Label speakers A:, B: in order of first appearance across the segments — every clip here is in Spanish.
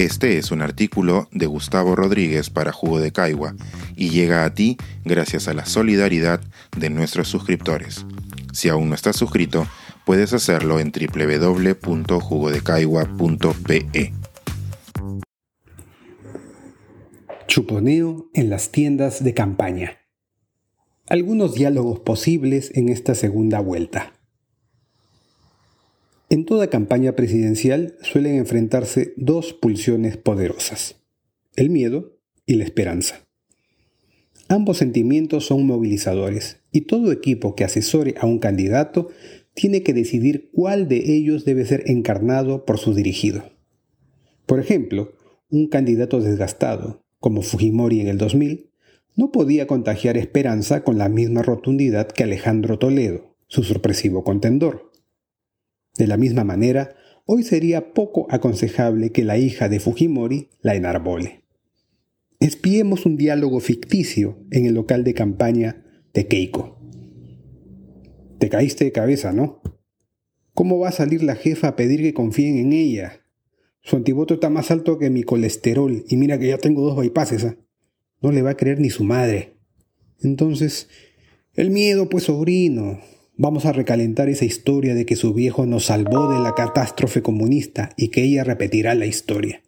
A: Este es un artículo de Gustavo Rodríguez para Jugo de Caigua y llega a ti gracias a la solidaridad de nuestros suscriptores. Si aún no estás suscrito, puedes hacerlo en www.jugodecaigua.pe.
B: Chuponeo en las tiendas de campaña. Algunos diálogos posibles en esta segunda vuelta. En toda campaña presidencial suelen enfrentarse dos pulsiones poderosas, el miedo y la esperanza. Ambos sentimientos son movilizadores y todo equipo que asesore a un candidato tiene que decidir cuál de ellos debe ser encarnado por su dirigido. Por ejemplo, un candidato desgastado, como Fujimori en el 2000, no podía contagiar esperanza con la misma rotundidad que Alejandro Toledo, su sorpresivo contendor. De la misma manera, hoy sería poco aconsejable que la hija de Fujimori la enarbole. Espiemos un diálogo ficticio en el local de campaña de Keiko. Te caíste de cabeza, ¿no? ¿Cómo va a salir la jefa a pedir que confíen en ella? Su antivoto está más alto que mi colesterol y mira que ya tengo dos bypasses. ¿ah? No le va a creer ni su madre. Entonces, el miedo, pues sobrino, Vamos a recalentar esa historia de que su viejo nos salvó de la catástrofe comunista y que ella repetirá la historia.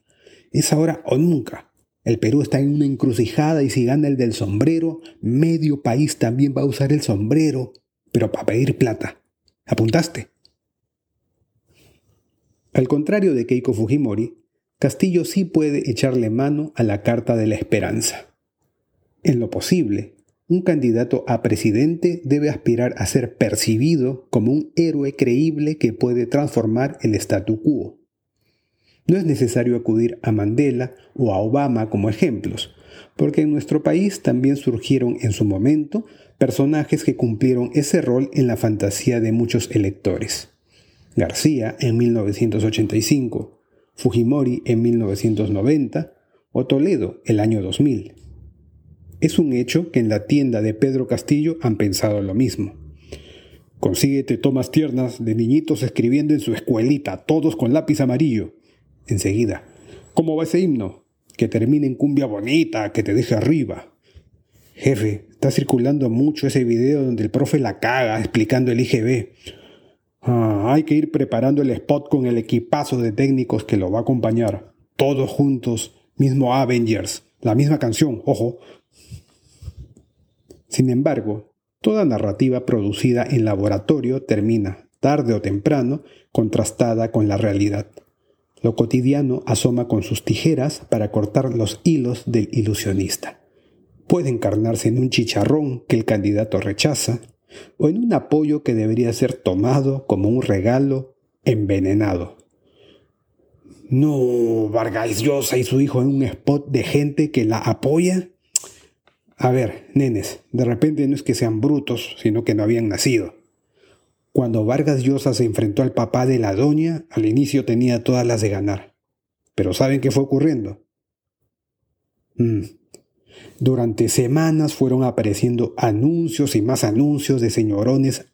B: Es ahora o nunca. El Perú está en una encrucijada y si gana el del sombrero, medio país también va a usar el sombrero, pero para pedir plata. ¿Apuntaste? Al contrario de Keiko Fujimori, Castillo sí puede echarle mano a la carta de la esperanza. En lo posible, un candidato a presidente debe aspirar a ser percibido como un héroe creíble que puede transformar el statu quo. No es necesario acudir a Mandela o a Obama como ejemplos, porque en nuestro país también surgieron en su momento personajes que cumplieron ese rol en la fantasía de muchos electores. García en 1985, Fujimori en 1990 o Toledo el año 2000. Es un hecho que en la tienda de Pedro Castillo han pensado lo mismo. Consíguete tomas tiernas de niñitos escribiendo en su escuelita, todos con lápiz amarillo. Enseguida, ¿cómo va ese himno? Que termine en cumbia bonita, que te deje arriba. Jefe, está circulando mucho ese video donde el profe la caga explicando el IGB. Ah, hay que ir preparando el spot con el equipazo de técnicos que lo va a acompañar. Todos juntos, mismo Avengers, la misma canción, ojo, sin embargo, toda narrativa producida en laboratorio termina, tarde o temprano, contrastada con la realidad. Lo cotidiano asoma con sus tijeras para cortar los hilos del ilusionista. Puede encarnarse en un chicharrón que el candidato rechaza, o en un apoyo que debería ser tomado como un regalo envenenado. No, Vargas Llosa y su hijo en un spot de gente que la apoya a ver, nenes, de repente no es que sean brutos, sino que no habían nacido. Cuando Vargas Llosa se enfrentó al papá de la doña, al inicio tenía todas las de ganar. Pero ¿saben qué fue ocurriendo? Mm. Durante semanas fueron apareciendo anuncios y más anuncios de señorones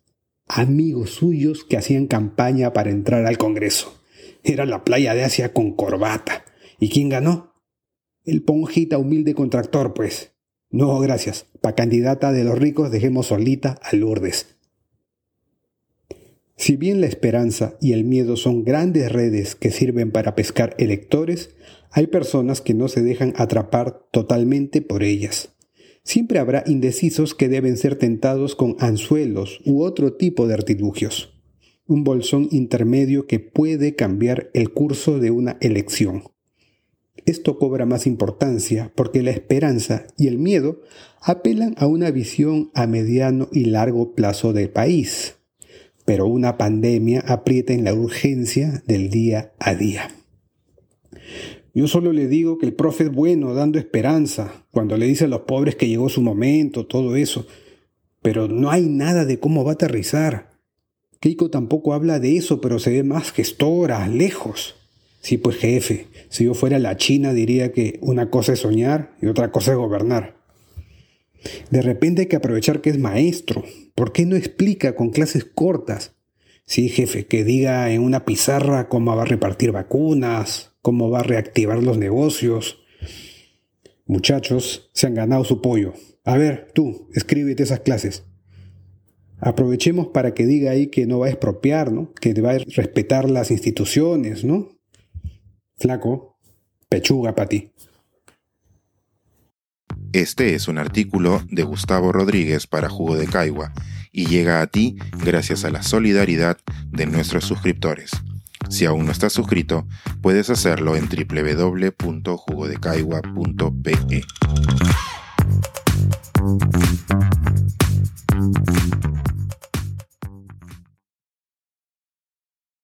B: amigos suyos que hacían campaña para entrar al Congreso. Era la playa de Asia con corbata. ¿Y quién ganó? El ponjita humilde contractor, pues. No, gracias. Pa' candidata de los ricos dejemos solita a Lourdes. Si bien la esperanza y el miedo son grandes redes que sirven para pescar electores, hay personas que no se dejan atrapar totalmente por ellas. Siempre habrá indecisos que deben ser tentados con anzuelos u otro tipo de artilugios. Un bolsón intermedio que puede cambiar el curso de una elección. Esto cobra más importancia porque la esperanza y el miedo apelan a una visión a mediano y largo plazo del país, pero una pandemia aprieta en la urgencia del día a día. Yo solo le digo que el profe es bueno, dando esperanza, cuando le dice a los pobres que llegó su momento, todo eso, pero no hay nada de cómo va a aterrizar. Keiko tampoco habla de eso, pero se ve más gestora, lejos. Sí, pues jefe, si yo fuera la China diría que una cosa es soñar y otra cosa es gobernar. De repente hay que aprovechar que es maestro. ¿Por qué no explica con clases cortas? Sí, jefe, que diga en una pizarra cómo va a repartir vacunas, cómo va a reactivar los negocios. Muchachos, se han ganado su pollo. A ver, tú, escríbete esas clases. Aprovechemos para que diga ahí que no va a expropiar, ¿no? Que va a respetar las instituciones, ¿no? Flaco, pechuga para ti.
A: Este es un artículo de Gustavo Rodríguez para Jugo de Caigua y llega a ti gracias a la solidaridad de nuestros suscriptores. Si aún no estás suscrito, puedes hacerlo en www.jugodecaigua.pe.